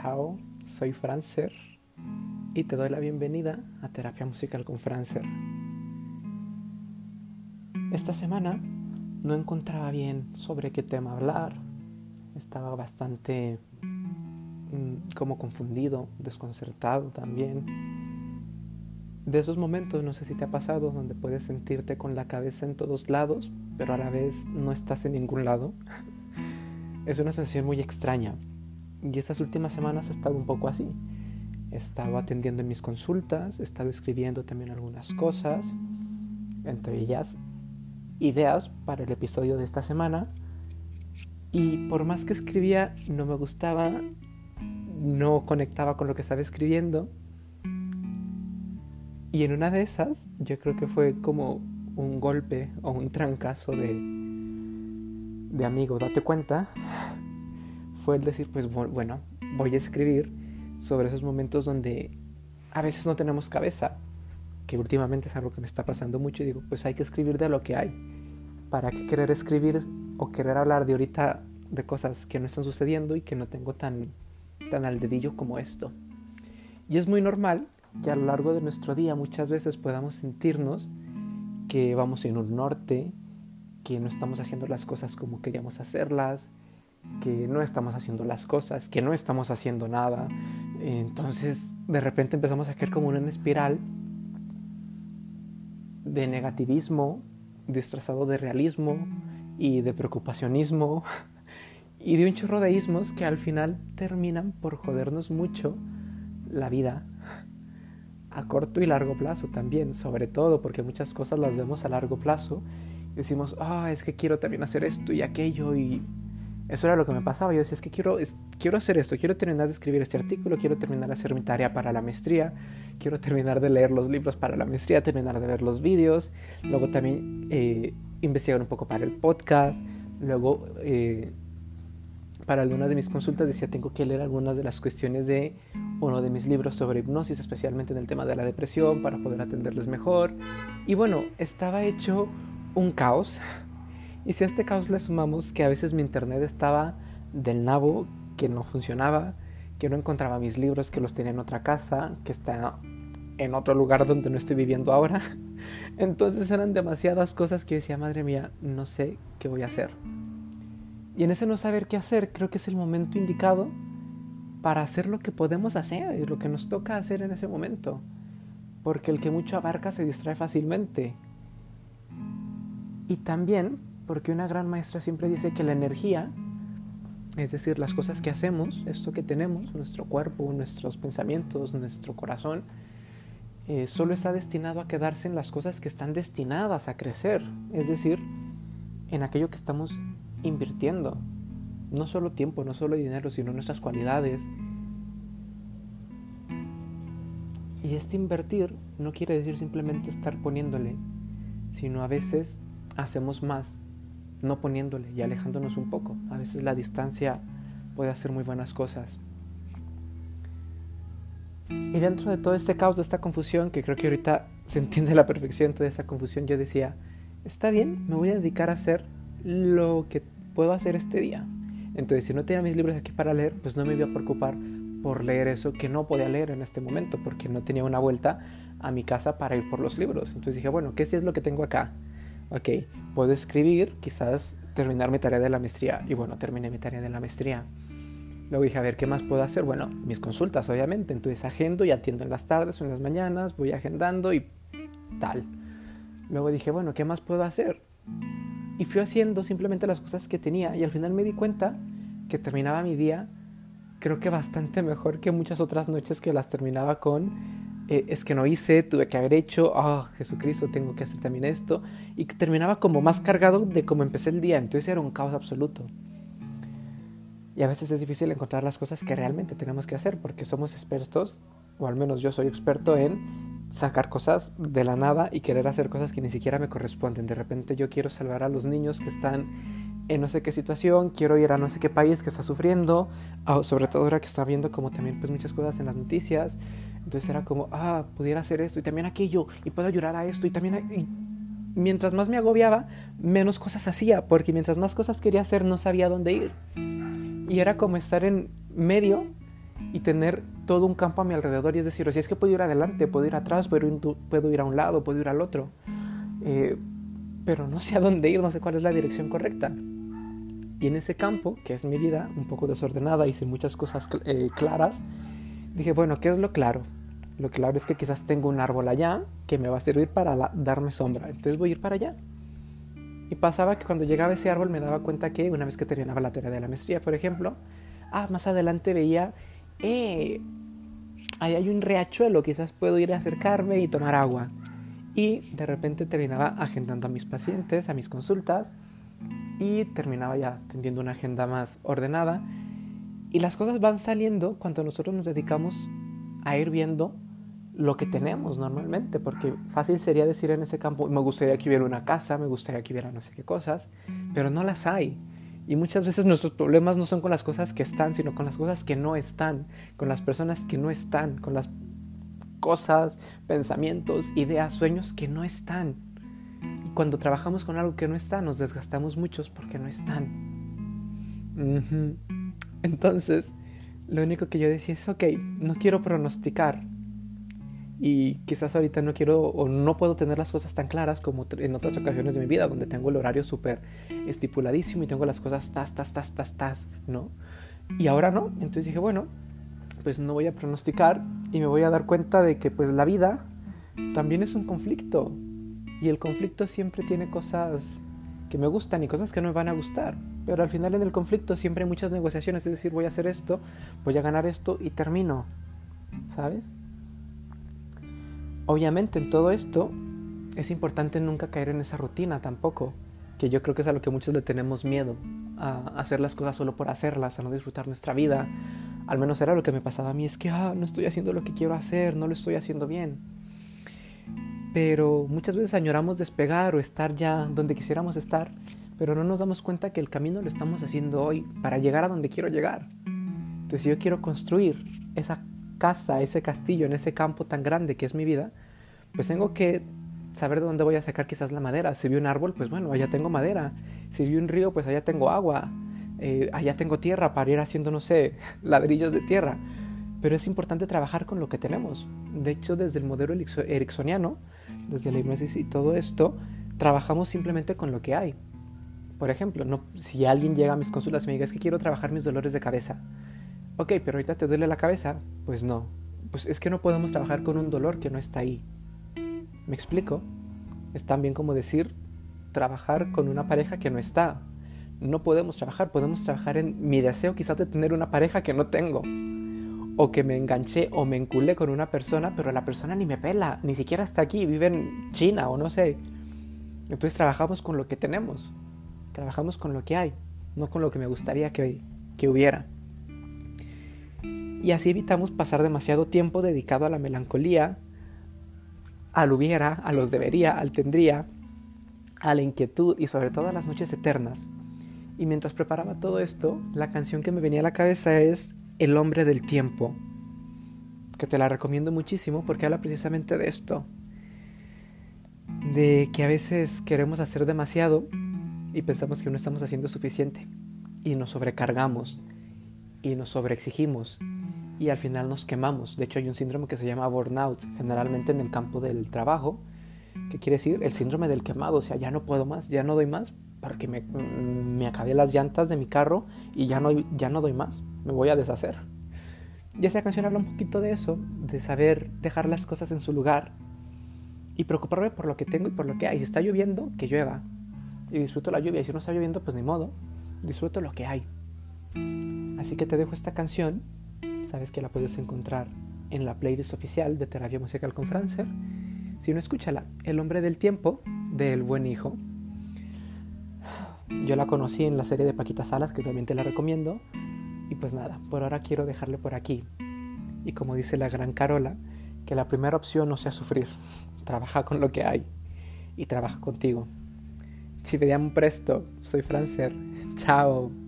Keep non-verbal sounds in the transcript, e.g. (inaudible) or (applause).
Chao, soy Francer y te doy la bienvenida a Terapia Musical con Francer. Esta semana no encontraba bien sobre qué tema hablar, estaba bastante mm, como confundido, desconcertado también. De esos momentos, no sé si te ha pasado, donde puedes sentirte con la cabeza en todos lados, pero a la vez no estás en ningún lado. (laughs) Es una sensación muy extraña, y estas últimas semanas he estado un poco así. He estado atendiendo en mis consultas, he estado escribiendo también algunas cosas, entre ellas ideas para el episodio de esta semana. Y por más que escribía, no me gustaba, no conectaba con lo que estaba escribiendo. Y en una de esas, yo creo que fue como un golpe o un trancazo de, de amigo, date cuenta, fue el decir, pues bueno, voy a escribir sobre esos momentos donde a veces no tenemos cabeza, que últimamente es algo que me está pasando mucho y digo, pues hay que escribir de lo que hay. ¿Para qué querer escribir o querer hablar de ahorita de cosas que no están sucediendo y que no tengo tan, tan al dedillo como esto? Y es muy normal que a lo largo de nuestro día muchas veces podamos sentirnos que vamos en un norte, que no estamos haciendo las cosas como queríamos hacerlas, que no estamos haciendo las cosas, que no estamos haciendo nada. Entonces, de repente empezamos a caer como en una espiral de negativismo, disfrazado de realismo y de preocupacionismo (laughs) y de un chorro de ismos que al final terminan por jodernos mucho la vida a corto y largo plazo también, sobre todo porque muchas cosas las vemos a largo plazo decimos, ah, es que quiero también hacer esto y aquello y eso era lo que me pasaba. Yo decía, es que quiero, quiero hacer esto, quiero terminar de escribir este artículo, quiero terminar de hacer mi tarea para la maestría, quiero terminar de leer los libros para la maestría, terminar de ver los vídeos, luego también eh, investigar un poco para el podcast, luego eh, para algunas de mis consultas decía, tengo que leer algunas de las cuestiones de uno de mis libros sobre hipnosis, especialmente en el tema de la depresión, para poder atenderles mejor. Y bueno, estaba hecho un caos y si a este caos le sumamos que a veces mi internet estaba del nabo, que no funcionaba, que no encontraba mis libros, que los tenía en otra casa, que está en otro lugar donde no estoy viviendo ahora. (laughs) Entonces eran demasiadas cosas que yo decía, madre mía, no sé qué voy a hacer. Y en ese no saber qué hacer, creo que es el momento indicado para hacer lo que podemos hacer y lo que nos toca hacer en ese momento. Porque el que mucho abarca se distrae fácilmente. Y también porque una gran maestra siempre dice que la energía, es decir, las cosas que hacemos, esto que tenemos, nuestro cuerpo, nuestros pensamientos, nuestro corazón, eh, solo está destinado a quedarse en las cosas que están destinadas a crecer, es decir, en aquello que estamos invirtiendo. No solo tiempo, no solo dinero, sino nuestras cualidades. Y este invertir no quiere decir simplemente estar poniéndole, sino a veces hacemos más no poniéndole y alejándonos un poco. A veces la distancia puede hacer muy buenas cosas. Y dentro de todo este caos, de esta confusión, que creo que ahorita se entiende a la perfección toda esta confusión, yo decía, está bien, me voy a dedicar a hacer lo que puedo hacer este día. Entonces, si no tenía mis libros aquí para leer, pues no me iba a preocupar por leer eso que no podía leer en este momento, porque no tenía una vuelta a mi casa para ir por los libros. Entonces dije, bueno, ¿qué es lo que tengo acá? Ok, puedo escribir, quizás terminar mi tarea de la maestría. Y bueno, terminé mi tarea de la maestría. Luego dije, a ver, ¿qué más puedo hacer? Bueno, mis consultas, obviamente. Entonces agendo y atiendo en las tardes o en las mañanas, voy agendando y tal. Luego dije, bueno, ¿qué más puedo hacer? Y fui haciendo simplemente las cosas que tenía y al final me di cuenta que terminaba mi día creo que bastante mejor que muchas otras noches que las terminaba con eh, es que no hice, tuve que haber hecho, oh Jesucristo, tengo que hacer también esto, y terminaba como más cargado de cómo empecé el día, entonces era un caos absoluto. Y a veces es difícil encontrar las cosas que realmente tenemos que hacer, porque somos expertos, o al menos yo soy experto en sacar cosas de la nada y querer hacer cosas que ni siquiera me corresponden. De repente yo quiero salvar a los niños que están en no sé qué situación, quiero ir a no sé qué país que está sufriendo, sobre todo ahora que está viendo como también pues muchas cosas en las noticias, entonces era como, ah, pudiera hacer esto y también aquello, y puedo ayudar a esto y también... mientras más me agobiaba, menos cosas hacía, porque mientras más cosas quería hacer, no sabía dónde ir. Y era como estar en medio y tener todo un campo a mi alrededor. Y es decir, si es que puedo ir adelante, puedo ir atrás, puedo ir, puedo ir a un lado, puedo ir al otro. Eh, pero no sé a dónde ir, no sé cuál es la dirección correcta. Y en ese campo, que es mi vida, un poco desordenada y sin muchas cosas eh, claras, dije, bueno, ¿qué es lo claro? Lo claro es que quizás tengo un árbol allá que me va a servir para darme sombra. Entonces voy a ir para allá. Y pasaba que cuando llegaba ese árbol me daba cuenta que una vez que terminaba la tarea de la maestría, por ejemplo, ah, más adelante veía, eh, ahí hay un riachuelo, quizás puedo ir a acercarme y tomar agua. Y de repente terminaba agendando a mis pacientes, a mis consultas, y terminaba ya teniendo una agenda más ordenada. Y las cosas van saliendo cuando nosotros nos dedicamos a ir viendo lo que tenemos normalmente, porque fácil sería decir en ese campo, me gustaría que hubiera una casa, me gustaría que hubiera no sé qué cosas, pero no las hay. Y muchas veces nuestros problemas no son con las cosas que están, sino con las cosas que no están, con las personas que no están, con las cosas, pensamientos, ideas, sueños que no están. Y cuando trabajamos con algo que no está, nos desgastamos muchos porque no están. Entonces, lo único que yo decía es, ok, no quiero pronosticar, y quizás ahorita no quiero o no puedo tener las cosas tan claras como en otras ocasiones de mi vida donde tengo el horario súper estipuladísimo y tengo las cosas tas, tas, tas, tas, tas, ¿no? Y ahora no, entonces dije, bueno, pues no voy a pronosticar y me voy a dar cuenta de que pues la vida también es un conflicto y el conflicto siempre tiene cosas que me gustan y cosas que no me van a gustar. Pero al final en el conflicto siempre hay muchas negociaciones, es decir, voy a hacer esto, voy a ganar esto y termino, ¿sabes? Obviamente en todo esto es importante nunca caer en esa rutina tampoco, que yo creo que es a lo que muchos le tenemos miedo, a hacer las cosas solo por hacerlas, a no disfrutar nuestra vida. Al menos era lo que me pasaba a mí, es que ah, no estoy haciendo lo que quiero hacer, no lo estoy haciendo bien. Pero muchas veces añoramos despegar o estar ya donde quisiéramos estar, pero no nos damos cuenta que el camino lo estamos haciendo hoy para llegar a donde quiero llegar. Entonces yo quiero construir esa casa, ese castillo, en ese campo tan grande que es mi vida, pues tengo que saber de dónde voy a sacar quizás la madera. Si vi un árbol, pues bueno, allá tengo madera. Si vi un río, pues allá tengo agua. Eh, allá tengo tierra para ir haciendo, no sé, (laughs) ladrillos de tierra. Pero es importante trabajar con lo que tenemos. De hecho, desde el modelo ericksoniano, desde la hipnosis y todo esto, trabajamos simplemente con lo que hay. Por ejemplo, no, si alguien llega a mis consultas y me diga, es que quiero trabajar mis dolores de cabeza. Ok, pero ahorita te duele la cabeza. Pues no. Pues es que no podemos trabajar con un dolor que no está ahí. ¿Me explico? Es también como decir trabajar con una pareja que no está. No podemos trabajar, podemos trabajar en mi deseo quizás de tener una pareja que no tengo. O que me enganché o me enculé con una persona, pero la persona ni me pela, ni siquiera está aquí, vive en China o no sé. Entonces trabajamos con lo que tenemos, trabajamos con lo que hay, no con lo que me gustaría que, que hubiera y así evitamos pasar demasiado tiempo dedicado a la melancolía, al hubiera, a los debería, al tendría, a la inquietud y sobre todo a las noches eternas. Y mientras preparaba todo esto, la canción que me venía a la cabeza es El hombre del tiempo, que te la recomiendo muchísimo porque habla precisamente de esto, de que a veces queremos hacer demasiado y pensamos que no estamos haciendo suficiente y nos sobrecargamos y nos sobreexigimos y al final nos quemamos. De hecho hay un síndrome que se llama burnout, generalmente en el campo del trabajo, que quiere decir el síndrome del quemado, o sea, ya no puedo más, ya no doy más, porque me, me acabé las llantas de mi carro y ya no, ya no doy más, me voy a deshacer. Y esa canción habla un poquito de eso, de saber dejar las cosas en su lugar y preocuparme por lo que tengo y por lo que hay. Si está lloviendo, que llueva. Y disfruto la lluvia. Y si no está lloviendo, pues ni modo. Disfruto lo que hay. Así que te dejo esta canción sabes que la puedes encontrar en la playlist oficial de Terapia Musical con Francer. Si no, escúchala. El hombre del tiempo del buen hijo. Yo la conocí en la serie de Paquita Salas, que también te la recomiendo. Y pues nada, por ahora quiero dejarle por aquí. Y como dice la gran Carola, que la primera opción no sea sufrir. (laughs) Trabaja con lo que hay. Y trabaja contigo. Ci presto. Soy Francer. Chao.